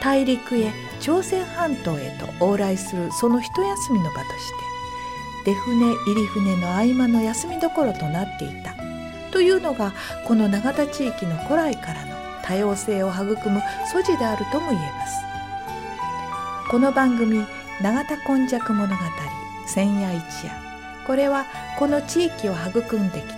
大陸へ朝鮮半島へと往来するその一休みの場として出船入り船の合間の休みどころとなっていたというのがこの永田地域の古来からの多様性を育む素地であるとも言えます。この番組「永田今昔物語千夜一夜」これはこの地域を育んできた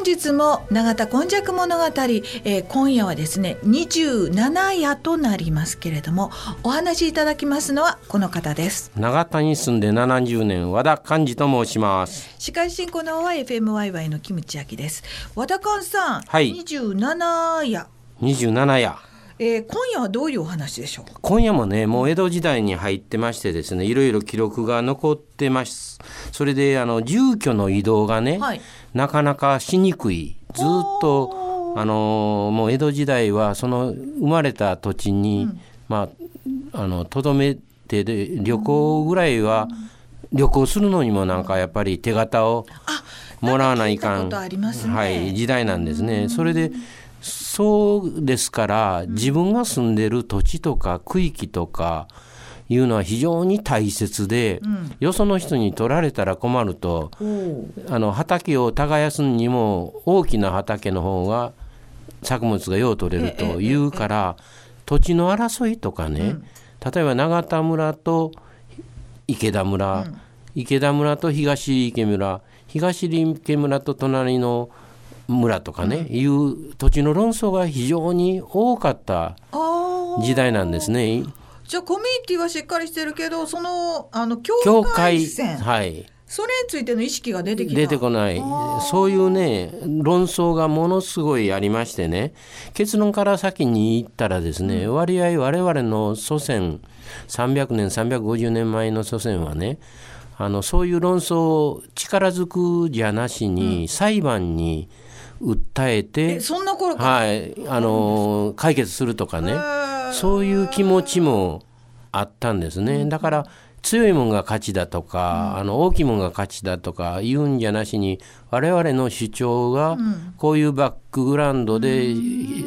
本日も永田今昔物語、えー、今夜はですね27夜となりますけれどもお話しいただきますのはこの方です。永田に住んで70年和田寛治と申します。司会進行のは FMYY のキムチ焼きです。和田寛さん、はい、27夜。27夜。えー、今夜はどういうお話でしょう？今夜もねもう江戸時代に入ってましてですねいろいろ記録が残ってます。それであの住居の移動がね、はい、なかなかしにくい。ずっとあのもう江戸時代はその生まれた土地に、うん、まああのとどめてで旅行ぐらいは、旅行するのにもなんかやっぱり手形をもらわないかん、ね、はい、時代なんですね。それでそうですから自分が住んでる土地とか区域とかいうのは非常に大切で、うん、よその人に取られたら困るとあの畑を耕すにも大きな畑の方が作物がよう取れるというから土地の争いとかね、うん、例えば永田村と池田村、うん、池田村と東池村東池村と隣の村とかね、うん、いう土地の論争が非常に多かった時代なんですね。じゃあコミュニティはしっかりしてるけどそのあの境界線。はい。それについての意識が出てき出てこない。そういうね論争がものすごいありましてね。結論から先に言ったらですね、うん、割合我々の祖先300年350年前の祖先はねあのそういう論争力ずくじゃなしに、裁判に訴えてそんな頃はいあの解決するとかねそういう気持ちもあったんですね。だから強いもんが勝ちだとか、あの大きいもんが勝ちだとか言うんじゃなしに我々の主張がこういうバックグラウンドで、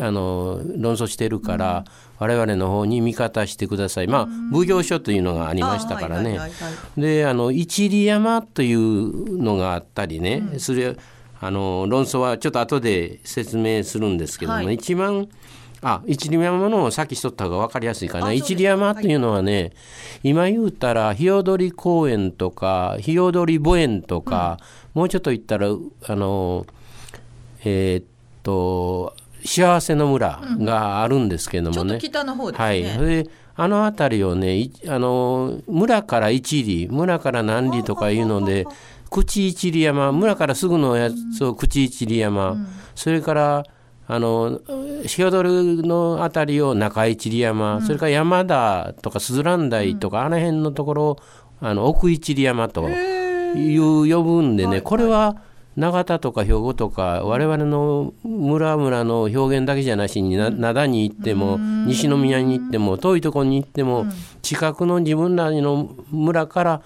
あの論争してるから、我々の方に味方してください。まあ奉行所というのがありましたからね。であの一里山というのがあったりね、それあの論争はちょっと後で説明するんですけども、はい。一番あ一里山のをさっきしとった方が分かりやすいかな。一里山っていうのはね、今言うたら日踊り公園とか日踊り墓園とか、もうちょっと言ったらあのえーっと幸せの村があるんですけどちょもね、っと北の方ですね。はい、それであの辺りをねいあの村から一里村から何里とかいうので 口一里山村からすぐのやつを口一里山、それからあの日踊りの辺りを中一里山、それから山田とか鈴蘭台とか、あの辺のところをあの奥一里山という呼ぶんでね、これは長田とか兵庫とか我々の村々の表現だけじゃなしにな灘に行っても西宮に行っても遠いところに行っても近くの自分らの村から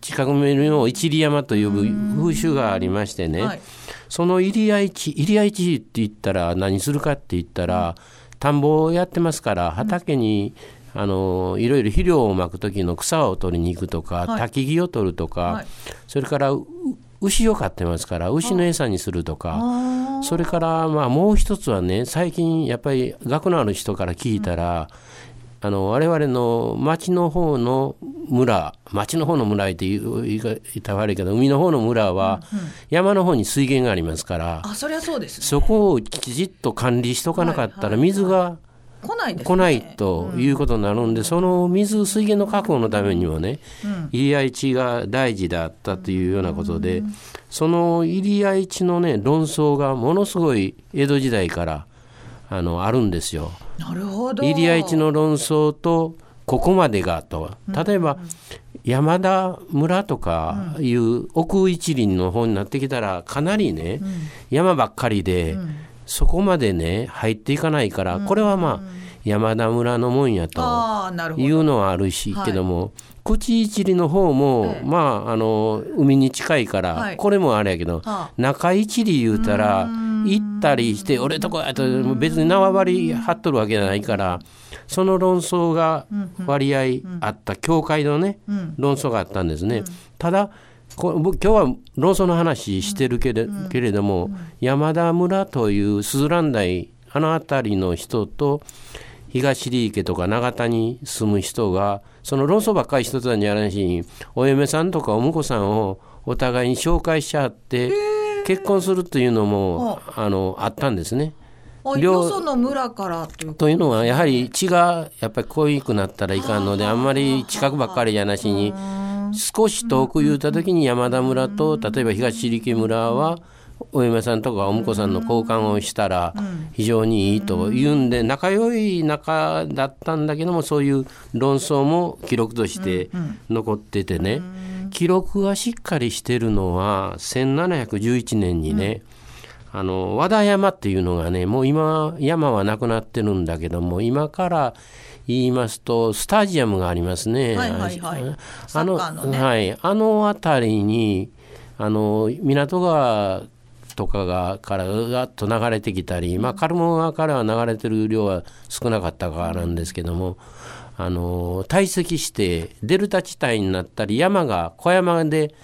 近く見るのを一里山と呼ぶ風習がありましてね、はいその入谷地入谷地って言ったら何するかって言ったら田んぼをやってますから畑に、あのいろいろ肥料をまく時の草を取りに行くとか、はい。焚き木を取るとか、はい。それからう牛を飼ってますから牛の餌にするとか。あそれからまあもう一つはね最近やっぱり学のある人から聞いたら、あの我々の町の方の村町の方の村って言いたら悪いけど海の方の村は山の方に水源がありますから、あそりゃそうですね。そこをきちっと管理しとかなかったら水が来ないね。来ないということになるんで、その水水源の確保のためにもね、入り合い地が大事だったというようなことで、その入り合い地のね論争がものすごい江戸時代からあのあるんですよ。なるほど。入り合い地の論争とここまでがと例えば山田村とかいう奥一林の方になってきたらかなりね、山ばっかりで、そこまでね入っていかないから、これはまあ山田村のもんやと。いうのはあるし、はいけども口一里の方も、ええ。まああの海に近いから、はい。これもあれやけど、はあ。中一里言うたら行ったりして俺とこやと別に縄張り張っとるわけじゃないからその論争が割合あった、教会のね、論争があったんですね。ただこ僕今日は論争の話してるけれ,、けれども、山田村という鈴蘭台あの辺りの人と東利池とか長田に住む人がその論争ばっかり一つなんじゃないしお嫁さんとかお婿さんをお互いに紹介し合って結婚するというのもあのあったんですね。よその村からというのはやはり血がやっぱり濃くなったらいかんのであんまり近くばっかりじゃなしに少し遠く言うた時に山田村と例えば東力村はお嫁さんとかお婿さんの交換をしたら非常にいいというんで仲良い仲だったんだけどもそういう論争も記録として残っててね記録がしっかりしてるのは1711年にね、あの和田山っていうのがねもう今山はなくなってるんだけども今から言いますとスタジアムがありますね。はいはいはい。あのね。はい、あの辺りにあの港川とかがからガッと流れてきたり、まあ、カルモ川からは流れてる量は少なかったからなんですけどもあの堆積してデルタ地帯になったり山が小山で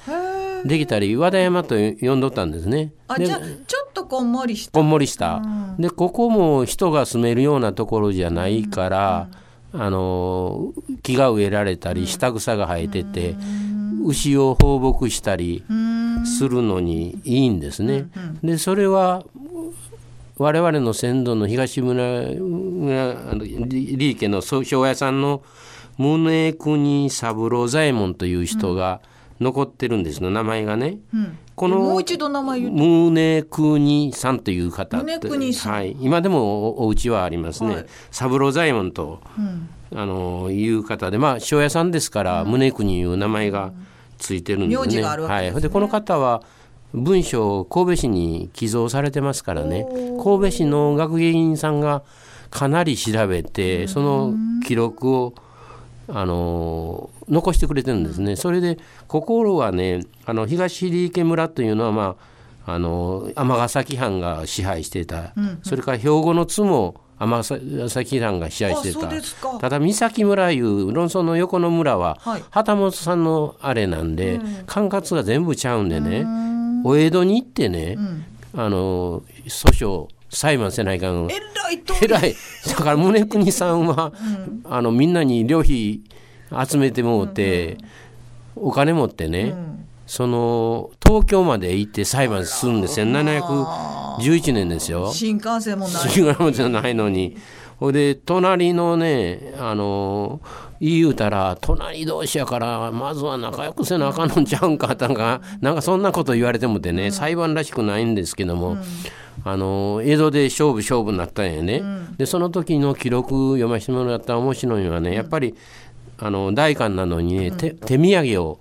できたり和田山と呼んどったんですね。であじゃあちょっとこんもりした。こんもりした、でここも人が住めるようなところじゃないから、あの木が植えられたり下草が生えてて、牛を放牧したりするのにいいんですね。でそれは我々の先祖の東村李家の庄屋さんの宗国三郎左衛門という人が残ってるんですの名前がね。このもう一度名前言って。宗国さんという方宗国さんはい、今でもおお家はありますね、はい。三郎左衛門と、あのいう方でまあ庄屋さんですから、宗国いう名前がついてるんですね。はい、でこの方は文章を神戸市に寄贈されてますからね。神戸市の学芸員さんがかなり調べてその記録をあの残してくれてるんですね。それで心はねあの東入池村というのはまああの尼崎藩が支配していた、うんうん、それから兵庫の津も尼崎藩が支配してた。ただ三崎村いう論争の横の村は、はい、旗本さんのあれなんで、うん、管轄が全部ちゃうんでねお江戸に行ってね、うん、あの訴訟裁判せないかん。えらいだから宗国さんは、うん、あのみんなに旅費集めてもうて、お金持ってね、うん、その東京まで行って裁判するんですよ。1711年ですよ。新幹線もない。新幹線もないのに。ほいで隣のねあの言うたら隣同士やからまずは仲良くせなあかんのんちゃうんかったんかなんかそんなこと言われてもてね、裁判らしくないんですけども、あの映像で勝負勝負になったんやね、うん、でその時の記録読ませてもらったら面白いのはねやっぱりあの代官なのにね、手手土産を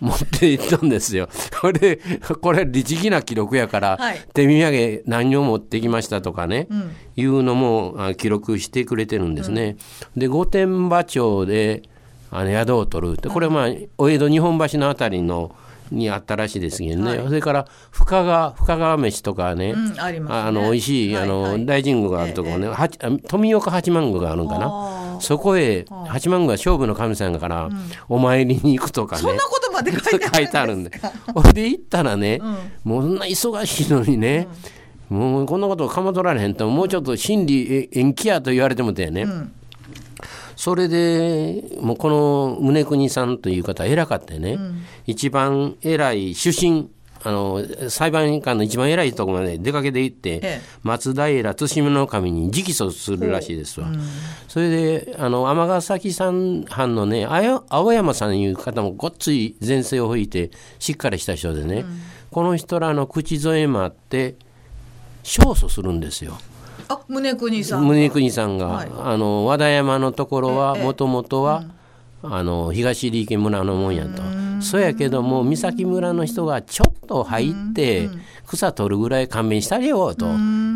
持っていったんですよ。これこれ律儀な記録やから、はい、手土産何を持ってきましたとかね、うん、いうのも記録してくれてるんですね。うん、で御殿場町であの宿を取るってこれはまあお江戸日本橋の辺りのにあったらしいですけどね、はい、それから深川深川飯とかね、うん、あ、ね、の美味しい、はい、あの、はい、大神宮があるところね、ええ、富岡八幡宮があるんかな。そこへ八幡宮は勝負の神様だから、うん、お参りに行くとかね。そんなことまで書いてあるんで ほんで行ったらね、うん、もうそんな忙しいのにね、もうこんなことかまとられへんともうちょっと心理延期やと言われてもてね、それでもうこの宗国さんという方偉かってね、うん、一番偉い主審あの裁判官の一番偉いところまで出かけて行って、ええ、松平対馬の神に直訴するらしいですわ、うん、それであの尼崎藩のね青山さんいう方もごっつい前世を吹いてしっかりした人でね、うん、この人らの口添えもあって勝訴するんですよ。あ宗国さん。宗国さんが、はい、あの和田山のところはもともとは、うん、あの東入池村のもんやと。そやけども三崎村の人がちょっと入って草取るぐらい勘弁したれよと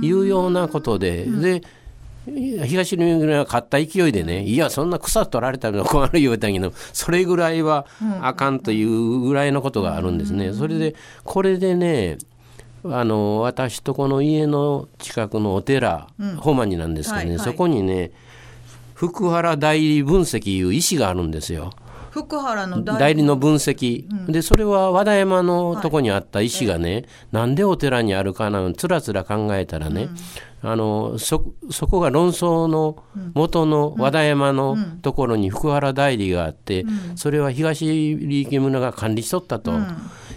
いうようなことで、で東の村が勝った勢いでねいやそんな草取られたの困る言うたけどそれぐらいはあかんというぐらいのことがあるんですね。それでこれでねあの私とこの家の近くのお寺、うん、ホマニなんですけどね、はいはい、そこにね福原代理分析いう石があるんですよ。福原の代理の分析、うん、でそれは和田山のとこにあった石がね、はい、なんでお寺にあるかなつらつら考えたらね、うん、あのそそこが論争の元の和田山のところに福原代理があって、うん、それは東利益村が管理しとったと。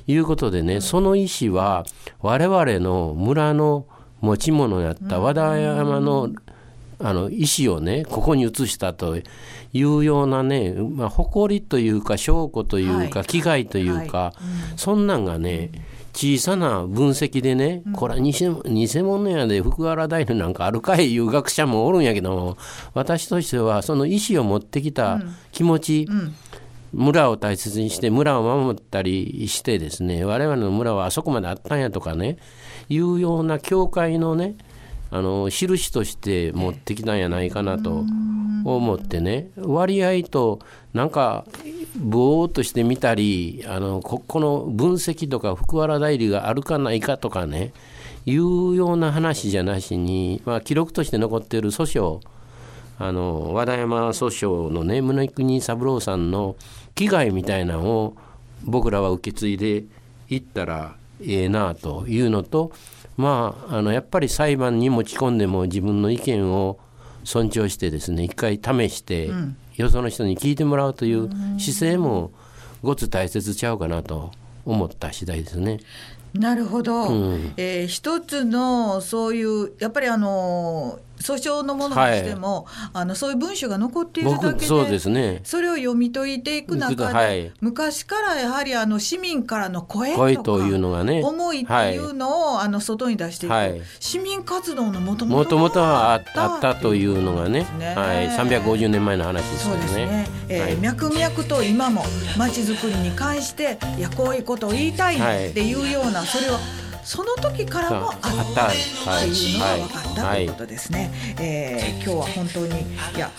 いうことでね、その石は我々の村の持ち物やった和田山のあの石をねここに移したというようなね、まあ、誇りというか証拠というか、危害というか、そんなんがね小さな分析でね、これは偽偽物やで福原大夫なんかあるかいいう学者もおるんやけど私としてはその意思を持ってきた気持ち、村を大切にして村を守ったりしてですね我々の村はあそこまであったんやとかねいうような教会のねあの印として持ってきたんやないかなと思ってね割合となんかぼーっとしてみたりあのここの分析とか福原代理があるかないかとかねいうような話じゃなしに、まあ、記録として残っている訴訟あの和田山訴訟のね宗国三郎さんの危害みたいなのを僕らは受け継いでいったらええなというのとまああのやっぱり裁判に持ち込んでも自分の意見を尊重してですね一回試して、うん、よその人に聞いてもらうという姿勢もごつ大切ちゃうかなと思った次第ですね。なるほど、うん、えー、一つのそういうやっぱりあの訴訟のものとしても、はい、あのそういう文書が残っているだけでそうです、ね、それを読み解いていく中で、はい、昔からやはりあの市民からの声とかいうのが、ね、思いっていうのを、はい、あの外に出していく、市民活動のもともともとはあったというのがね。ね、はい、350年前の話ですよね。そうね、えー脈々と今もまちづくりに関していやこういうことを言いたいっていうような、それはその時からもあったっていうのが分かったということですね、えー、今日は本当にいや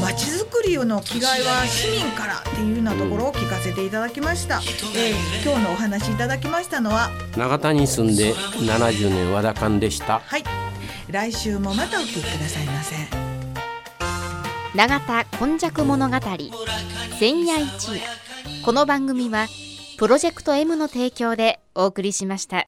街づくりの気概は市民からっていうようなところを聞かせていただきました、えー、今日のお話いただきましたのは長田に住んで70年和田館でした。はい。来週もまたお聞きくださいませ。永田今昔物語千夜一夜。この番組はプロジェクト M の提供でお送りしました。